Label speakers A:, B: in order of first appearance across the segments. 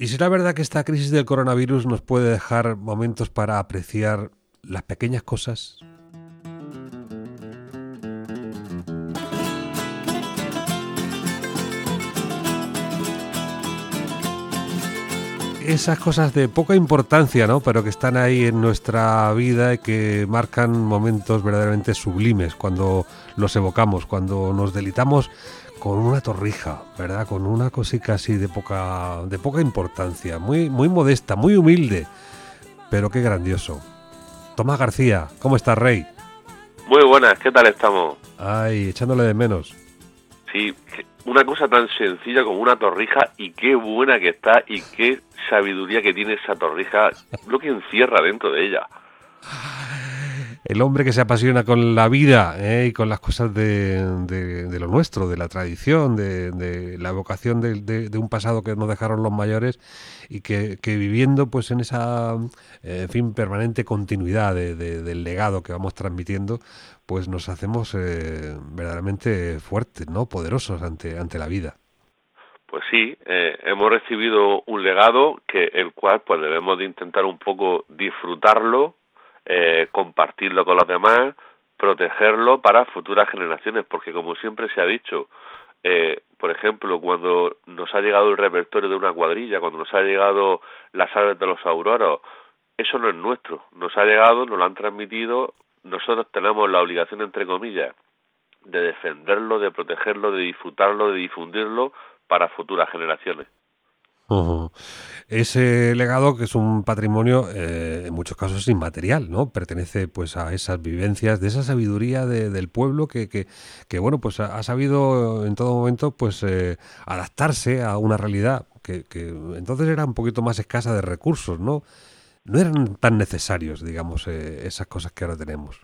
A: ¿Y será verdad que esta crisis del coronavirus nos puede dejar momentos para apreciar las pequeñas cosas? esas cosas de poca importancia, ¿no? Pero que están ahí en nuestra vida y que marcan momentos verdaderamente sublimes cuando los evocamos, cuando nos delitamos con una torrija, ¿verdad? Con una cosita así de poca, de poca importancia, muy, muy modesta, muy humilde, pero qué grandioso. Tomás García, ¿cómo estás, Rey?
B: Muy buenas, ¿qué tal estamos?
A: Ay, echándole de menos.
B: Sí, una cosa tan sencilla como una torrija y qué buena que está y qué sabiduría que tiene esa torrija, lo que encierra dentro de ella.
A: El hombre que se apasiona con la vida ¿eh? y con las cosas de, de, lo nuestro, de la tradición, de, la evocación de, un pasado que nos dejaron los mayores y que, viviendo pues en esa en fin permanente continuidad del legado que vamos transmitiendo, pues nos hacemos eh, verdaderamente fuertes, ¿no? Poderosos ante, ante la vida.
B: Pues sí, eh, hemos recibido un legado que el cual pues debemos de intentar un poco disfrutarlo, eh, compartirlo con los demás, protegerlo para futuras generaciones, porque como siempre se ha dicho, eh, por ejemplo, cuando nos ha llegado el repertorio de una cuadrilla, cuando nos ha llegado las aves de los auroros, eso no es nuestro, nos ha llegado, nos lo han transmitido, nosotros tenemos la obligación, entre comillas, de defenderlo, de protegerlo, de disfrutarlo, de difundirlo para futuras generaciones.
A: Ese legado que es un patrimonio eh, en muchos casos inmaterial, ¿no? Pertenece pues a esas vivencias, de esa sabiduría del pueblo que, que, bueno pues ha, sabido en todo momento pues eh, adaptarse a una realidad que, que, entonces era un poquito más escasa de recursos, ¿no? No eran tan necesarios, digamos, eh, esas cosas que ahora tenemos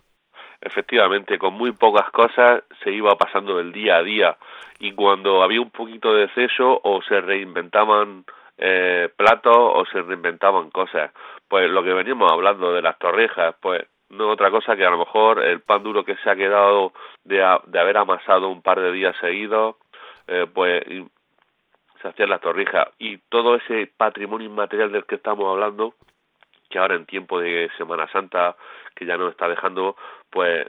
B: efectivamente con muy pocas cosas se iba pasando del día a día y cuando había un poquito de exceso o se reinventaban eh, platos o se reinventaban cosas. Pues lo que veníamos hablando de las torrijas pues no otra cosa que a lo mejor el pan duro que se ha quedado de, de haber amasado un par de días seguidos eh, pues se hacían las torrijas. Y todo ese patrimonio inmaterial del que estamos hablando que ahora en tiempo de Semana Santa que ya nos está dejando pues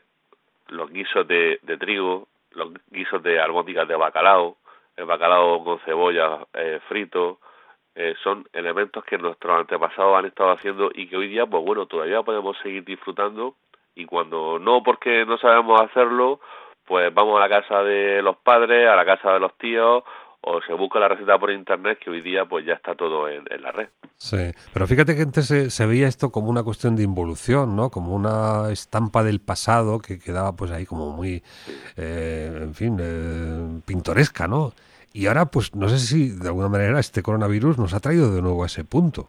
B: los guisos de, de trigo, los guisos de albóndigas de bacalao, el bacalao con cebolla eh, frito, eh, son elementos que nuestros antepasados han estado haciendo y que hoy día, pues bueno, todavía podemos seguir disfrutando y cuando no porque no sabemos hacerlo, pues vamos a la casa de los padres, a la casa de los tíos o se busca la receta por internet que hoy día pues ya está todo en, la red.
A: Sí, pero fíjate que antes se, veía esto como una cuestión de involución, ¿no? Como una estampa del pasado que quedaba pues ahí como muy, eh, en fin, eh, pintoresca, ¿no? Y ahora pues no sé si de alguna manera este coronavirus nos ha traído de nuevo a ese punto.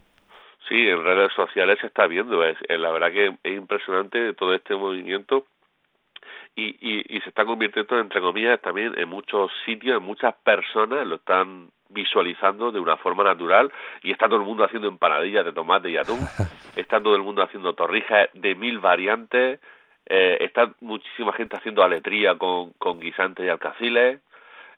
B: Sí, en redes sociales se está viendo, es, la verdad que es impresionante todo este movimiento y, y, y se está convirtiendo, entre comillas, también en muchos sitios, en muchas personas lo están visualizando de una forma natural y está todo el mundo haciendo empanadillas de tomate y atún, está todo el mundo haciendo torrijas de mil variantes, eh, está muchísima gente haciendo aletría con, con guisantes y alcaciles,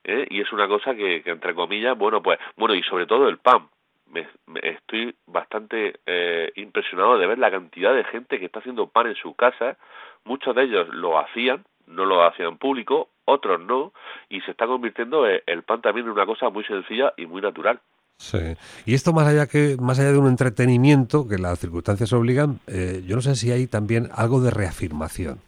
B: ¿eh? y es una cosa que, que, entre comillas, bueno, pues, bueno, y sobre todo el pan. Me, estoy bastante eh, impresionado de ver la cantidad de gente que está haciendo pan en su casa. Muchos de ellos lo hacían no lo hacían público, otros no, y se está convirtiendo eh, el pan también en una cosa muy sencilla y muy natural.
A: Sí. Y esto más allá que más allá de un entretenimiento que las circunstancias obligan, eh, yo no sé si hay también algo de reafirmación.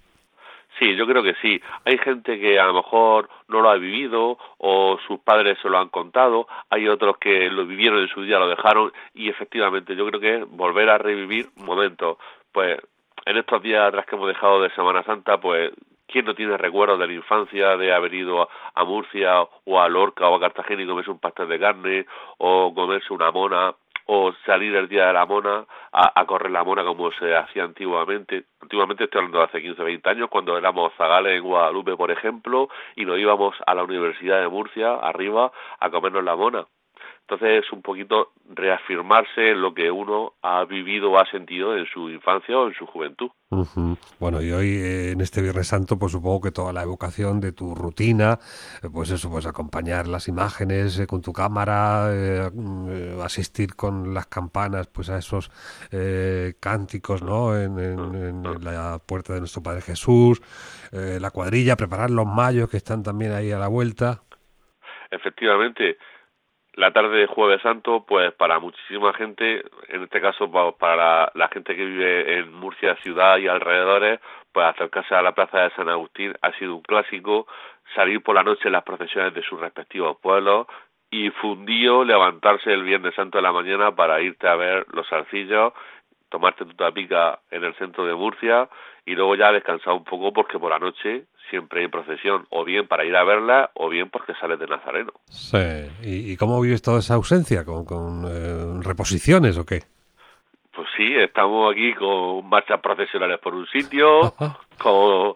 B: Sí, yo creo que sí. Hay gente que a lo mejor no lo ha vivido o sus padres se lo han contado, hay otros que lo vivieron en su día, lo dejaron y efectivamente yo creo que es volver a revivir momentos. Pues en estos días atrás que hemos dejado de Semana Santa, pues ¿Quién no tiene recuerdos de la infancia de haber ido a, Murcia o a Lorca o a Cartagena y comerse un pastel de carne o comerse una mona o salir el día de la mona a, correr la mona como se hacía antiguamente. Antiguamente estoy hablando de hace 15, 20 años, cuando éramos zagales en Guadalupe, por ejemplo, y nos íbamos a la Universidad de Murcia, arriba, a comernos la mona. Entonces es un poquito reafirmarse en lo que uno ha vivido o ha sentido en su infancia o en su juventud.
A: Bueno, y hoy eh, en este Viernes Santo, pues supongo que toda la evocación de tu rutina, eh, pues eso, pues acompañar las imágenes eh, con tu cámara, mm, asistir con las campanas, pues a esos cánticos, ¿no? En, en, la puerta de nuestro Padre Jesús, la cuadrilla, preparar los mayos que están también ahí a la vuelta.
B: Efectivamente, la tarde de Jueves Santo, pues para muchísima gente, en este caso para la, gente que vive en Murcia ciudad y alrededores, pues acercarse a la plaza de San Agustín ha sido un clásico, salir por la noche en las procesiones de sus respectivos pueblos y fundido levantarse el Viernes Santo de la mañana para irte a ver los arcillos, tomarte tu tapica en el centro de Murcia y luego ya descansar un poco porque por la noche siempre hay procesión, o bien para ir a verla, o bien porque sales de Nazareno.
A: Sí, ¿y, cómo vives toda esa ausencia? ¿Con, eh, reposiciones o qué?
B: Pues sí, estamos aquí con marchas procesionales por un sitio, con,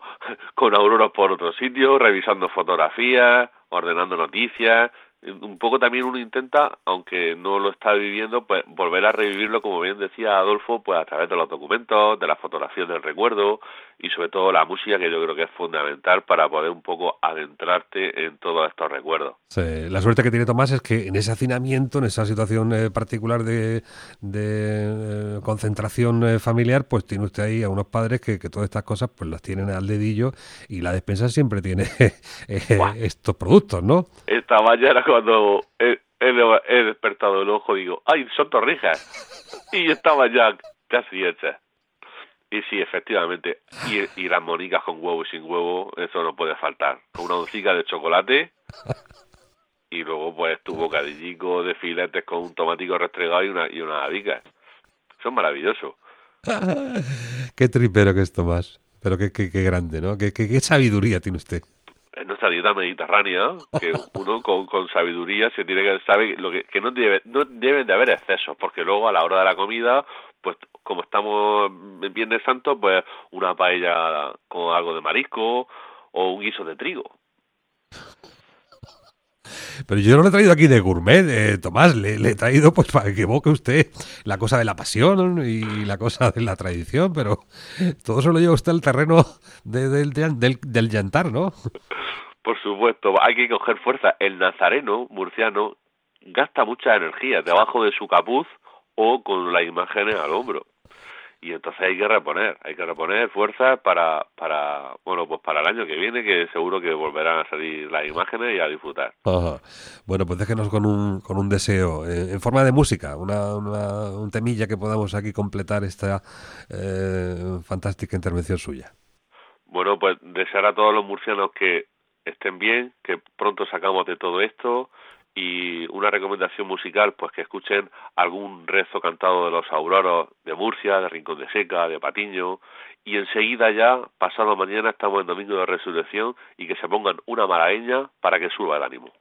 B: con auroras por otro sitio, revisando fotografías, ordenando noticias, un poco también uno intenta, aunque no lo está viviendo, pues volver a revivirlo, como bien decía Adolfo, pues a través de los documentos, de las fotografías del recuerdo y sobre todo la música, que yo creo que es fundamental para poder un poco adentrarte en todos estos recuerdos.
A: la suerte que tiene Tomás es que en ese hacinamiento, en esa situación eh, particular de, de eh, concentración eh, familiar, pues tiene usted ahí a unos padres que, que, todas estas cosas pues las tienen al dedillo y la despensa siempre tiene estos productos, ¿no?
B: Esta mañana cuando he, despertado el ojo digo, ¡ay, son torrijas! Y estaba ya casi hechas. Y sí, efectivamente. Y, y las monicas con huevo y sin huevo, eso no puede faltar. Una oncita de chocolate y luego pues tu bocadillico de filetes con un tomatico restregado y una, y una adica. Son maravillosos.
A: qué tripero que es Tomás. Pero qué, qué, qué grande, ¿no? Qué, qué, qué sabiduría tiene usted
B: en nuestra dieta mediterránea, que uno con, con sabiduría se tiene que saber lo que, no debe, no deben de haber excesos, porque luego a la hora de la comida, pues como estamos en Viernes Santo, pues una paella con algo de marisco o un guiso de trigo.
A: Pero yo no lo he traído aquí de gourmet, eh, Tomás, le, he traído pues para que evoque usted la cosa de la pasión y la cosa de la tradición, pero todo eso lo lleva usted al terreno del, del, del llantar, ¿no?
B: Por supuesto, hay que coger fuerza. El nazareno murciano gasta mucha energía debajo de su capuz o con las imágenes al hombro y entonces hay que reponer, hay que reponer fuerzas para, para, bueno, pues para el año que viene, que seguro que volverán a salir las imágenes y a disfrutar.
A: Bueno, pues déjenos con un, con un deseo, eh, en forma de música, una, una, un temilla que podamos aquí completar esta eh, fantástica intervención suya.
B: Bueno, pues desear a todos los murcianos que estén bien, que pronto sacamos de todo esto, y una recomendación musical, pues que escuchen algún rezo cantado de los auroros de Murcia, de Rincón de Seca, de Patiño, y enseguida ya, pasado mañana, estamos en Domingo de Resurrección, y que se pongan una malagueña para que suba el ánimo.